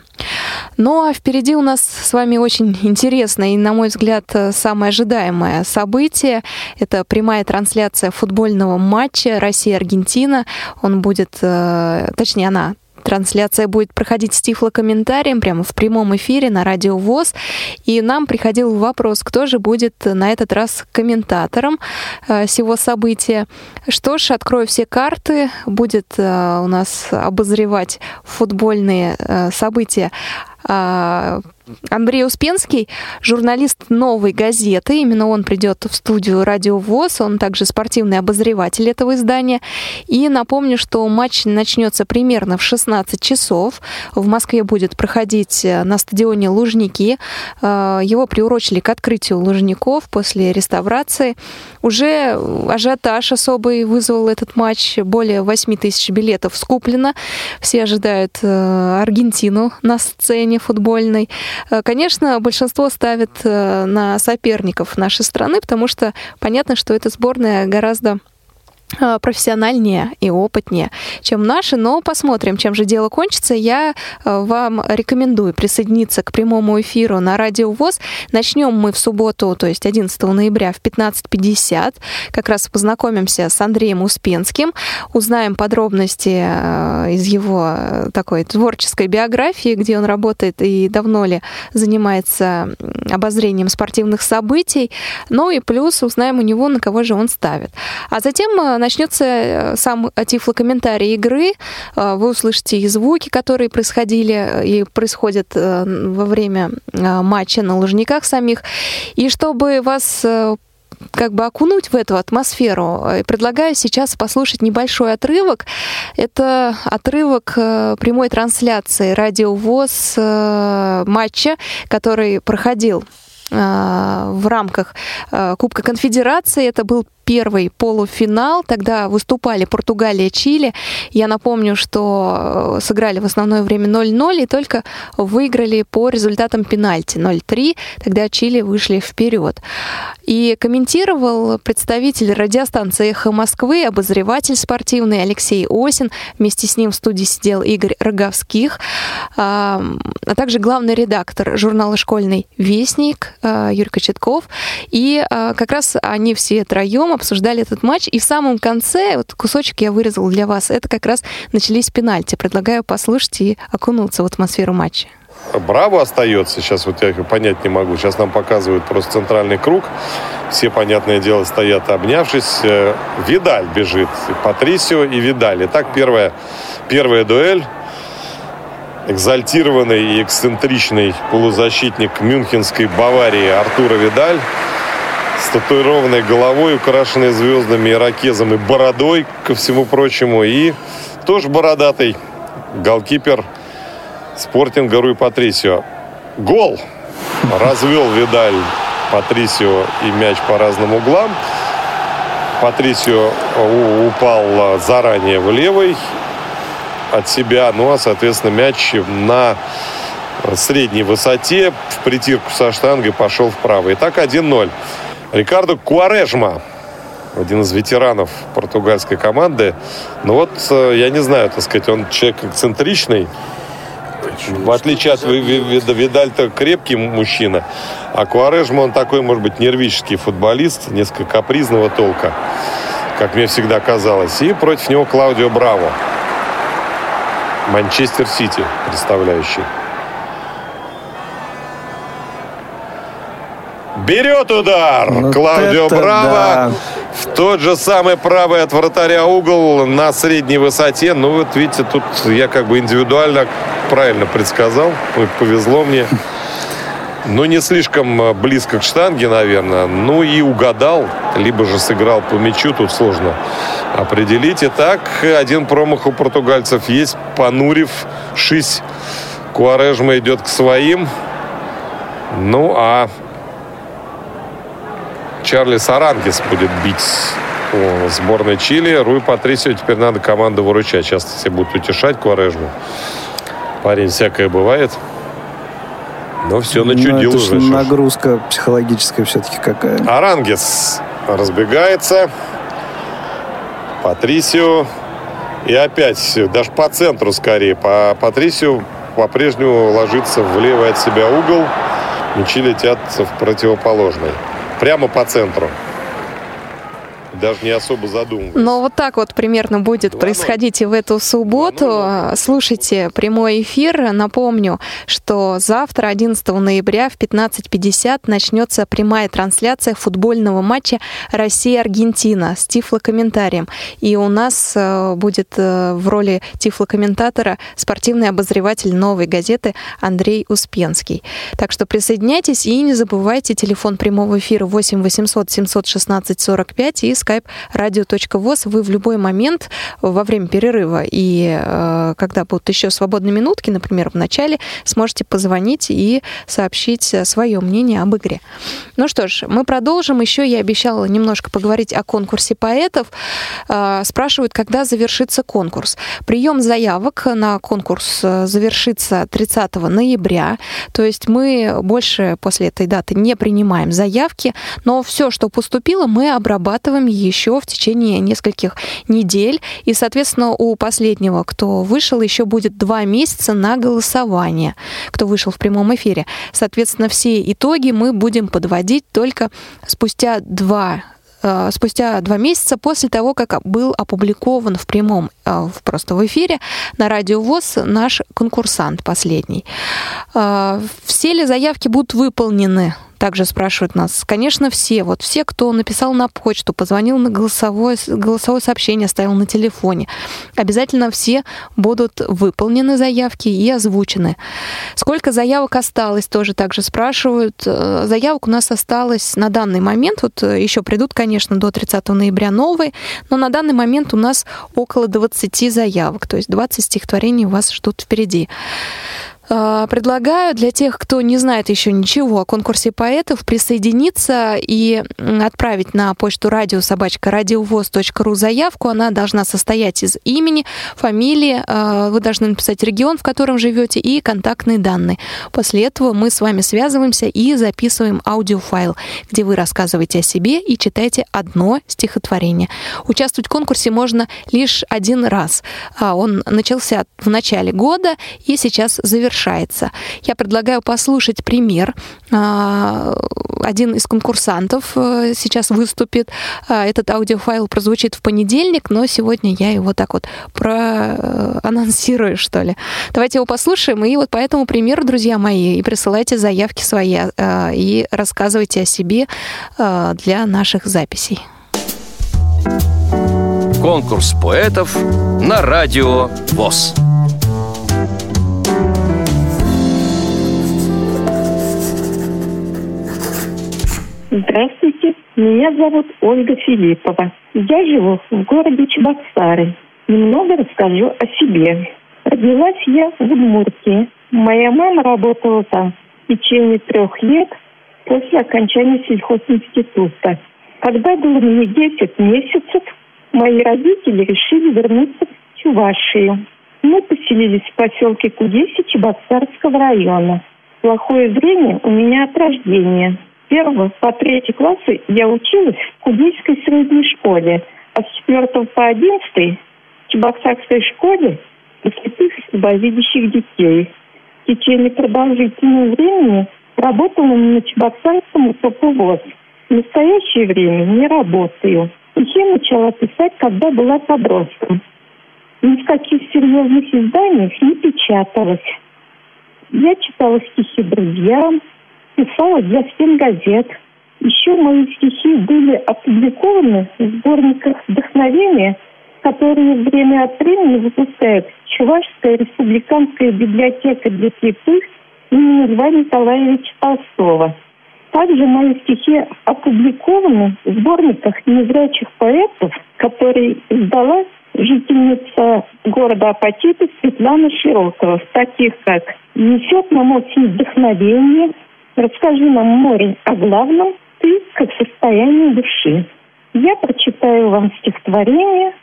Speaker 1: Ну а впереди у нас с вами очень [LAUGHS] интересное и, на мой взгляд, самое ожидаемое событие. Это прямая трансляция футбольного матча Россия-Аргентина. Он будет, э, точнее, она Трансляция будет проходить с тифлокомментарием прямо в прямом эфире на Радио ВОЗ. И нам приходил вопрос, кто же будет на этот раз комментатором э, всего события. Что ж, открою все карты. Будет э, у нас обозревать футбольные э, события Андрей Успенский, журналист «Новой газеты». Именно он придет в студию «Радио ВОЗ». Он также спортивный обозреватель этого издания. И напомню, что матч начнется примерно в 16 часов. В Москве будет проходить э, на стадионе «Лужники». Э, его приурочили к открытию Лужников после реставрации. Уже ажиотаж особый вызвал этот матч. Более 8 тысяч билетов скуплено. Все ожидают э, Аргентину на сцене футбольной. Э, конечно, большинство ставит э, на соперников нашей страны, потому что понятно, что эта сборная гораздо профессиональнее и опытнее, чем наши, но посмотрим, чем же дело кончится. Я э, вам рекомендую присоединиться к прямому эфиру на Радио ВОЗ. Начнем мы в субботу, то есть 11 ноября в 15.50. Как раз познакомимся с Андреем Успенским, узнаем подробности э, из его такой творческой биографии, где он работает и давно ли занимается обозрением спортивных событий. Ну и плюс узнаем у него, на кого же он ставит. А затем начнется э, сам тифлокомментарий игры. Э, вы услышите и звуки, которые происходили э, и происходят во время матча на лужниках самих. И чтобы вас как бы окунуть в эту атмосферу. Предлагаю сейчас послушать небольшой отрывок. Это отрывок прямой трансляции радио ВОЗ матча, который проходил в рамках Кубка Конфедерации. Это был первый полуфинал. Тогда выступали Португалия, Чили. Я напомню, что э, сыграли в основное время 0-0 и только выиграли по результатам пенальти 0-3. Тогда Чили вышли вперед. И комментировал представитель радиостанции «Эхо Москвы», обозреватель спортивный Алексей Осин. Вместе с ним в студии сидел Игорь Роговских, а также главный редактор журнала «Школьный вестник» э, Юрий Кочетков. И э, как раз они все троем обсуждали этот матч, и в самом конце, вот кусочек я вырезал для вас, это как раз начались пенальти. Предлагаю послушать и окунуться в атмосферу матча.
Speaker 7: Браво остается. Сейчас вот я понять не могу. Сейчас нам показывают просто центральный круг. Все, понятное дело, стоят обнявшись. Э, Видаль бежит. Патрисио и Видаль. Итак, первая, первая дуэль. Экзальтированный и эксцентричный полузащитник мюнхенской Баварии Артура Видаль с татуированной головой, украшенной звездами, ирокезом и бородой, ко всему прочему. И тоже бородатый голкипер спортинга Руй Патрисио. Гол! Развел Видаль Патрисио и мяч по разным углам. Патрисио упал заранее в левый от себя, ну а, соответственно, мяч на средней высоте в притирку со штангой пошел вправо. Итак, 1-0. Рикардо Куарежма, один из ветеранов португальской команды. Ну вот, э, я не знаю, так сказать, он человек эксцентричный. В отличие от Видаль-то крепкий мужчина, а Куарежма он такой, может быть, нервический футболист, несколько капризного толка, как мне всегда казалось. И против него Клаудио Браво, Манчестер Сити представляющий. Берет удар вот Клаудио Браво. Да. В тот же самый правый от вратаря угол на средней высоте. Ну, вот видите, тут я как бы индивидуально правильно предсказал. Повезло мне. Ну, не слишком э, близко к штанге, наверное. Ну и угадал. Либо же сыграл по мячу. Тут сложно определить. Итак, один промах у португальцев есть. Понурив, шись. Куарежма идет к своим. Ну, а Чарли Сарангис будет бить сборной Чили. Руи Патрисио теперь надо команду выручать. Часто все будут утешать Кварежму. Парень всякое бывает. Но все начудил
Speaker 8: это
Speaker 7: уже.
Speaker 8: нагрузка психологическая все-таки какая.
Speaker 7: Арангес разбегается. Патрисио. И опять даже по центру скорее. По Патрисио по-прежнему ложится в левый от себя угол. Мячи летят в противоположный. Прямо по центру даже не особо задумываясь.
Speaker 1: Но вот так вот примерно будет 2 происходить и в эту субботу. Слушайте прямой эфир. Напомню, что завтра, 11 ноября в 15.50 начнется прямая трансляция футбольного матча Россия-Аргентина с тифлокомментарием. И у нас э, будет э, в роли тифлокомментатора спортивный обозреватель новой газеты Андрей Успенский. Так что присоединяйтесь и не забывайте телефон прямого эфира 8 800 716 45 и skype radio.voz. Вы в любой момент во время перерыва и э, когда будут еще свободные минутки, например, в начале, сможете позвонить и сообщить свое мнение об игре. Ну что ж, мы продолжим. Еще я обещала немножко поговорить о конкурсе поэтов. Э, спрашивают, когда завершится конкурс. Прием заявок на конкурс э, завершится 30 ноября. То есть мы больше после этой даты не принимаем заявки, но все, что поступило, мы обрабатываем еще в течение нескольких недель. И, соответственно, у последнего, кто вышел, еще будет два месяца на голосование, кто вышел в прямом эфире. Соответственно, все итоги мы будем подводить только спустя два э, спустя два месяца после того, как был опубликован в прямом, э, просто в эфире на Радио ВОЗ наш конкурсант последний. Э, все ли заявки будут выполнены? Также спрашивают нас. Конечно, все. Вот все, кто написал на почту, позвонил на голосовое, голосовое сообщение, оставил на телефоне. Обязательно все будут выполнены заявки и озвучены. Сколько заявок осталось, тоже также спрашивают. Э, заявок у нас осталось на данный момент, вот э, еще придут, конечно, до 30 ноября новые, но на данный момент у нас около 20 заявок, то есть 20 стихотворений вас ждут впереди. А, предлагаю для тех, кто не знает еще ничего о конкурсе поэтов, присоединиться и отправить на почту радиособачка радиовоз.ру заявку. Она должна состоять из имени, фамилии, а, вы должны написать регион, в котором живете, и контактные данные. После этого мы с вами связываемся и записываем аудиофайл, где вы рассказываете о себе и читаете одно стихотворение. Участвовать в конкурсе можно лишь один раз. А, он начался в начале года и сейчас завершается завершается. Я предлагаю послушать пример. А, один из конкурсантов э, сейчас выступит. А, этот аудиофайл прозвучит в понедельник, но сегодня я его так вот проанонсирую, что ли. Давайте его послушаем. И вот по этому примеру, друзья мои, и присылайте заявки свои а, и рассказывайте о себе для наших записей.
Speaker 9: Конкурс поэтов на радио ВОЗ.
Speaker 10: Здравствуйте, меня зовут Ольга Филиппова. Я живу в городе Чебоксары. Немного расскажу о себе. Родилась я в Удмуртии. Моя мама работала там в течение трех лет после окончания сельхозинститута. Когда было мне 10 месяцев, мои родители решили вернуться в Чувашию. Мы поселились в поселке Кудеси Чебоксарского района. Плохое зрение у меня от рождения – первого по третий классы я училась в Кубийской средней школе, а с четвертого по одиннадцатый в Чебоксарской школе для слепых и слабовидящих детей. В течение продолжительного времени работала на Чебоксарском УПП В настоящее время не работаю. Стихи начала писать, когда была подростком. Ни в каких серьезных изданиях не печаталась. Я читала стихи друзьям, писала для стенгазет. Еще мои стихи были опубликованы в сборниках вдохновения, которые время от времени выпускает Чувашская республиканская библиотека для слепых имени Льва Николаевича Толстого. Также мои стихи опубликованы в сборниках незрячих поэтов, которые издала жительница города Апатиты Светлана Широкова, таких как «Несет нам очень вдохновение», Расскажи нам, море, о главном, ты как состояние души. я прочитаю вам стихотворение,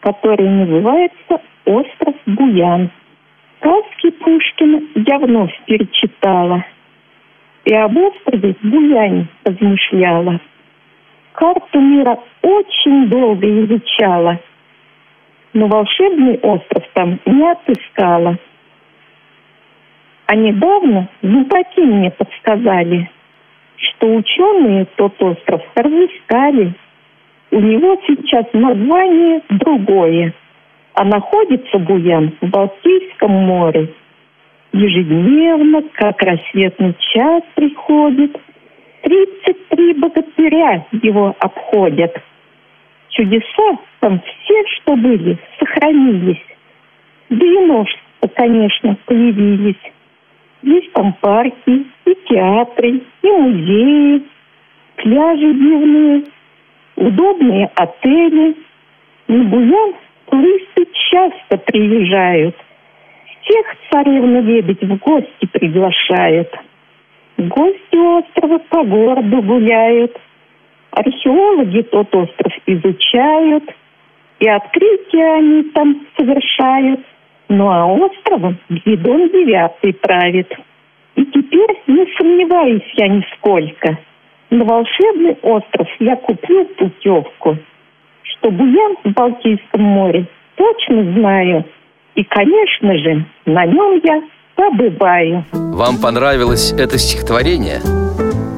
Speaker 10: которое называется «Остров Буян». Сказки Пушкина я вновь перечитала и об острове Буяне размышляла. Карту мира очень долго изучала, но волшебный остров там не отыскала. А недавно знатоки мне подсказали, что ученые тот остров разыскали. У него сейчас название другое, а находится Буян в Балтийском море. Ежедневно, как рассветный час приходит, тридцать три богатыря его обходят. Чудеса там все, что были, сохранились. Да и множество, конечно, появились. Есть там парки, и театры, и музеи, пляжи дивные, удобные отели. На Буян туристы часто приезжают. Всех царевна лебедь в гости приглашает. Гости острова по городу гуляют. Археологи тот остров изучают. И открытия они там совершают. Ну а островом Гвидон девятый правит. И теперь не сомневаюсь я нисколько. На волшебный остров я купил путевку. Что буян в Балтийском море точно знаю. И, конечно же, на нем я побываю.
Speaker 9: Вам понравилось это стихотворение?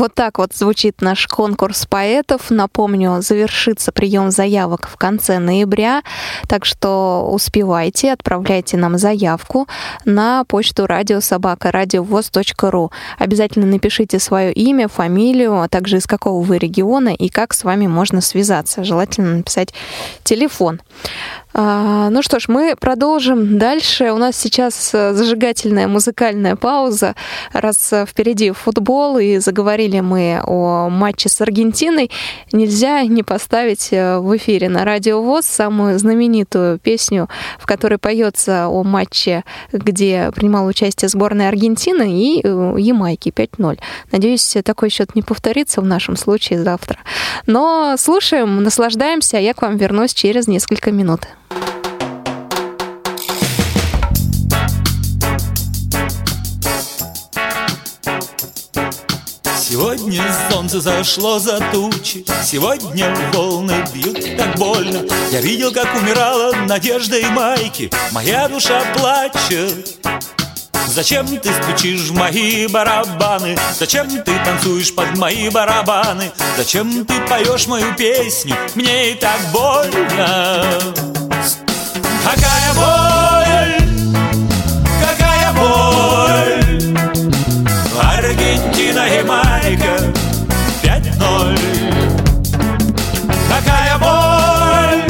Speaker 1: Вот так вот звучит наш конкурс поэтов. Напомню, завершится прием заявок в конце ноября, так что успевайте, отправляйте нам заявку на почту радиособака радиовоз.ру. Обязательно напишите свое имя, фамилию, а также из какого вы региона и как с вами можно связаться. Желательно написать телефон. А, ну что ж, мы продолжим дальше. У нас сейчас э, зажигательная музыкальная пауза, раз э, впереди футбол и заговорили мы о матче с Аргентиной. Нельзя не поставить э, в эфире на Радио ВОЗ самую знаменитую песню, в которой поется о матче, где принимала участие сборная Аргентины и Ямайки 5-0. Надеюсь, такой счет не повторится в нашем случае завтра. Но слушаем, наслаждаемся, а я к вам вернусь через несколько минут.
Speaker 11: Сегодня солнце зашло за тучи Сегодня волны бьют так больно Я видел, как умирала надежда и майки Моя душа плачет Зачем ты стучишь в мои барабаны? Зачем ты танцуешь под мои барабаны? Зачем ты поешь мою песню? Мне и так больно Какая боль, какая боль Аргентина и Майка 5-0 Какая боль,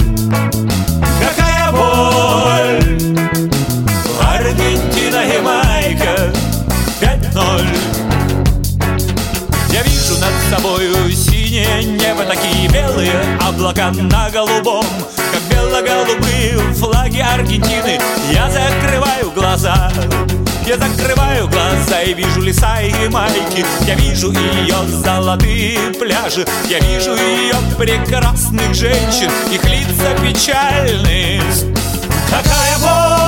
Speaker 11: какая боль. Аргентина и Майка 5-0 Я вижу над собою синее небо Такие белые облака на голубом Как бело-голубые флаги Аргентины. Я закрываю глаза я закрываю глаза и вижу леса и майки Я вижу ее золотые пляжи. Я вижу ее прекрасных женщин. Их лица печальные Какая боль,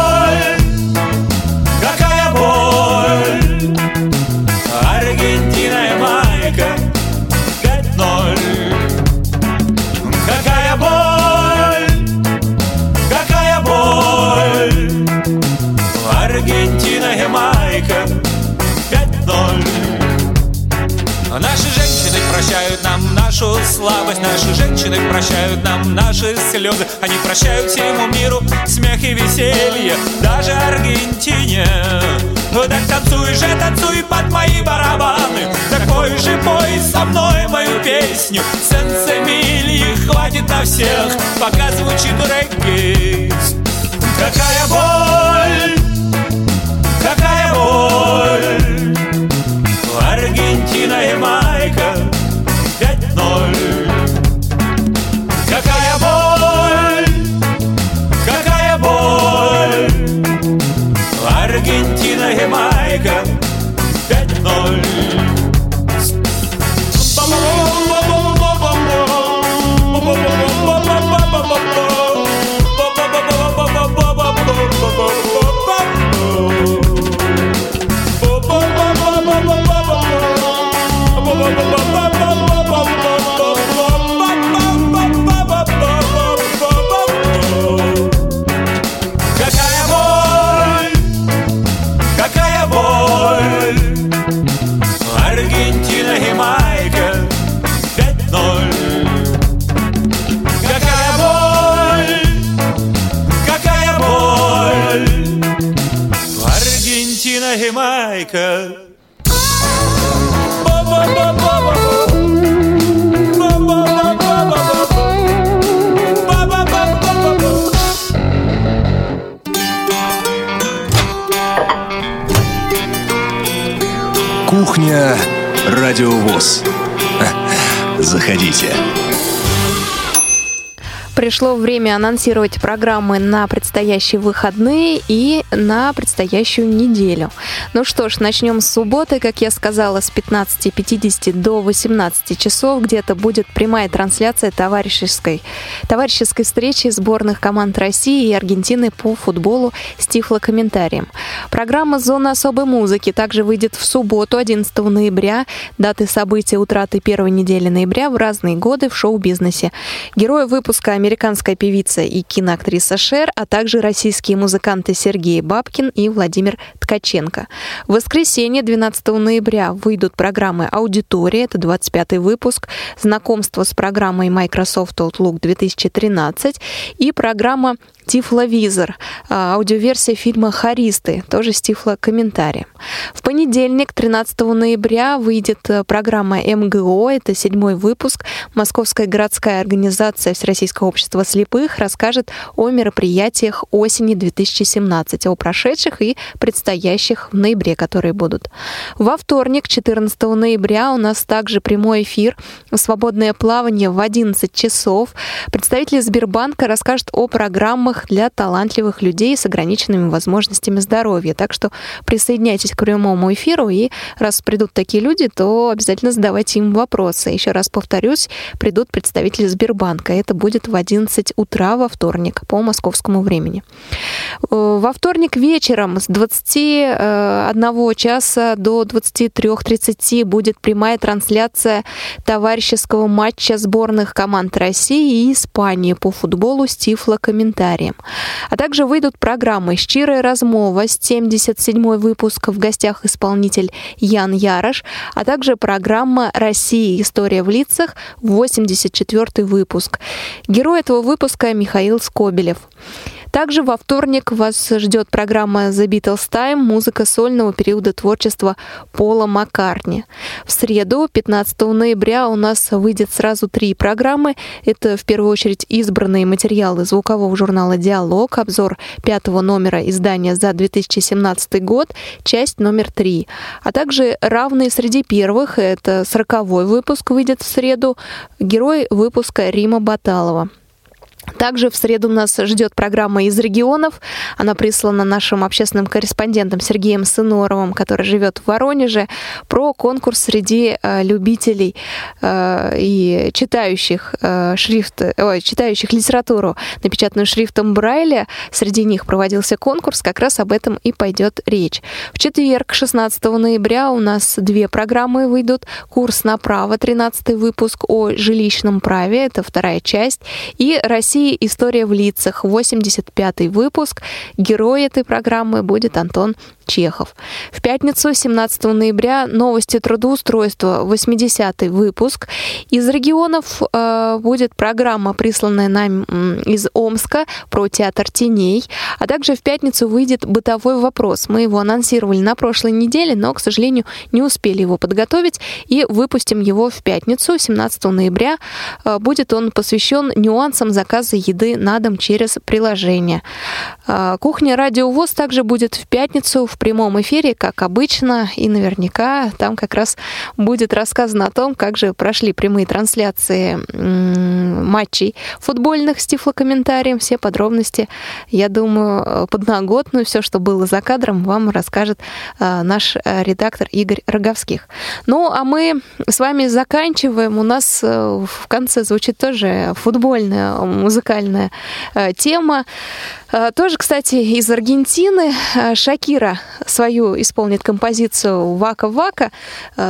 Speaker 11: прощают нам нашу слабость Наши женщины прощают нам наши слезы. Они прощают всему миру смех и веселье Даже Аргентине. Ну так танцуй же, танцуй под мои барабаны. Так пой же, пой со мной мою песню. Сенсемильи хватит на всех. Пока звучит регги Какая боль, какая боль. Аргентина и Майка
Speaker 12: Радиовоз. [LAUGHS] Заходите.
Speaker 1: Пришло время анонсировать программы на предстоящие выходные и на предстоящую неделю. Ну что ж, начнем с субботы, как я сказала, с 15.50 до 18 часов. Где-то будет прямая трансляция товарищеской, товарищеской встречи сборных команд России и Аргентины по футболу с тифлокомментарием. Программа «Зона особой музыки» также выйдет в субботу, 11 ноября. Даты события утраты первой недели ноября в разные годы в шоу-бизнесе. Герои выпуска американская певица и киноактриса Шер, а также российские музыканты Сергей Бабкин и Владимир Ткаченко. В воскресенье, 12 ноября, выйдут программы «Аудитория», это 25 выпуск, знакомство с программой Microsoft Outlook 2013 и программа Тифловизор, а, аудиоверсия фильма «Харисты», тоже с тифлокомментарием. В понедельник, 13 ноября, выйдет э, программа МГО, это седьмой выпуск. Московская городская организация Всероссийского общества слепых расскажет о мероприятиях осени 2017, о прошедших и предстоящих в ноябре, которые будут. Во вторник, 14 ноября, у нас также прямой эфир «Свободное плавание» в 11 часов. Представители Сбербанка расскажут о программах для талантливых людей с ограниченными возможностями здоровья. Так что присоединяйтесь к прямому эфиру, и раз придут такие люди, то обязательно задавайте им вопросы. Еще раз повторюсь, придут представители Сбербанка. Это будет в 11 утра во вторник по московскому времени. Э, Во вторник вечером с 21 часа до 23.30 будет прямая трансляция товарищеского матча сборных команд России и Испании по футболу с тифлокомментарием. А также выйдут программы «Щирая размова», 77 выпуск, в гостях исполнитель Ян Ярош, а также программа «Россия. История в лицах», 84 выпуск. Герой этого выпуска Михаил Скобелев. Также во вторник вас ждет программа The Beatles Time, музыка сольного периода творчества Пола Маккартни. В среду, 15 ноября, у нас выйдет сразу три программы. Это, в первую очередь, избранные материалы звукового журнала «Диалог», обзор пятого номера издания за 2017 год, часть номер три. А также равные среди первых, это 40 выпуск выйдет в среду, герой выпуска Рима Баталова. Также в среду нас ждет программа из регионов. Она прислана нашим общественным корреспондентом Сергеем Сыноровым, который живет в Воронеже, про конкурс среди э, любителей э, и читающих э, шрифт, ой, читающих литературу, напечатанную шрифтом Брайля. Среди них проводился конкурс, как раз об этом и пойдет речь. В четверг, 16 ноября, у нас две программы выйдут. Курс направо, 13 выпуск о жилищном праве, это вторая часть, и Россия России «История в лицах», 85-й выпуск. Герой этой программы будет Антон Чехов. В пятницу, 17 ноября, новости трудоустройства, 80-й выпуск. Из регионов э, будет программа, присланная нам из Омска про театр теней. А также в пятницу выйдет бытовой вопрос. Мы его анонсировали на прошлой неделе, но, к сожалению, не успели его подготовить и выпустим его в пятницу, 17 ноября. Э, будет он посвящен нюансам заказа еды на дом через приложение. Э, кухня Радио ВОЗ также будет в пятницу в прямом эфире, как обычно, и наверняка там как раз будет рассказано о том, как же прошли прямые трансляции матчей футбольных с тифлокомментарием. Все подробности, я думаю, подноготную, все, что было за кадром, вам расскажет э, наш э, редактор Игорь Роговских. Ну, а мы с вами заканчиваем. У нас э, в конце звучит тоже футбольная музыкальная тема. Тоже, кстати, из Аргентины. Шакира свою исполнит композицию «Вака Вака».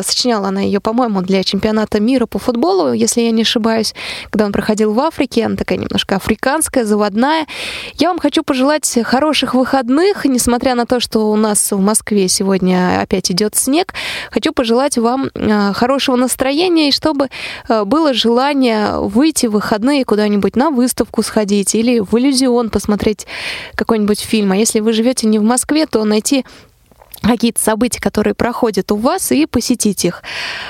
Speaker 1: Сочиняла она ее, по-моему, для чемпионата мира по футболу, если я не ошибаюсь, когда он проходил в Африке. Она такая немножко африканская, заводная. Я вам хочу пожелать хороших выходных, несмотря на то, что у нас в Москве сегодня опять идет снег. Хочу пожелать вам хорошего настроения и чтобы было желание выйти в выходные куда-нибудь на выставку сходить или в иллюзион посмотреть какой-нибудь фильм. А если вы живете не в Москве, то найти какие-то события, которые проходят у вас, и посетить их.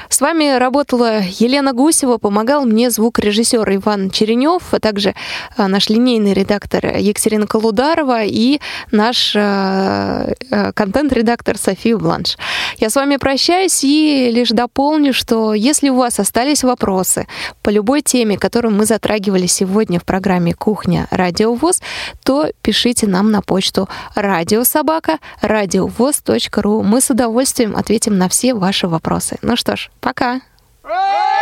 Speaker 1: С вами работала Елена Гусева, помогал мне звукорежиссер Иван Черенев, а также а, наш линейный редактор Екатерина Колударова и наш э, э, контент-редактор София Бланш. Я с вами прощаюсь и лишь дополню, что если у вас остались вопросы по любой теме, которую мы затрагивали сегодня в программе «Кухня. Радио ВОЗ», то пишите нам на почту радиособака радиовоз.ру Мы с удовольствием ответим на все ваши вопросы. Ну что ж, пока!
Speaker 13: You're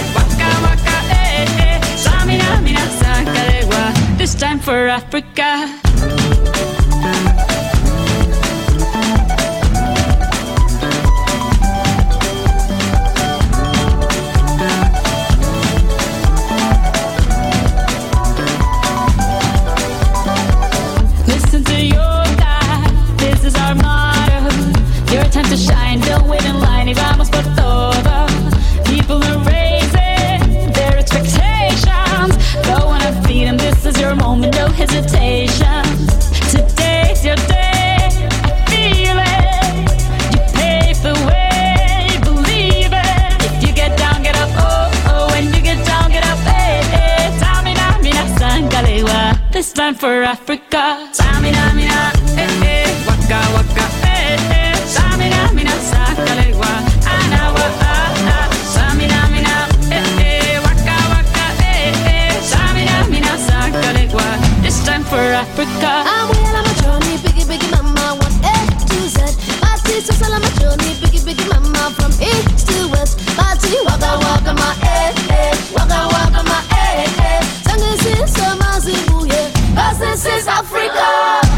Speaker 13: this time for Africa. Listen to your God, this is our motto. Your time to shine, don't wait in line your moment, no hesitation. Today's your day, I feel it. You pave the way, believe it. If you get down, get up, oh, oh. When you get down, get up, eh, eh. Tamina, mina, sangalewa. This time for Africa.
Speaker 14: My journey, biggie, biggie, mama, from east to west. T, waka, waka, my eh, eh, waka, waka, my eh, eh. This is
Speaker 13: Africa.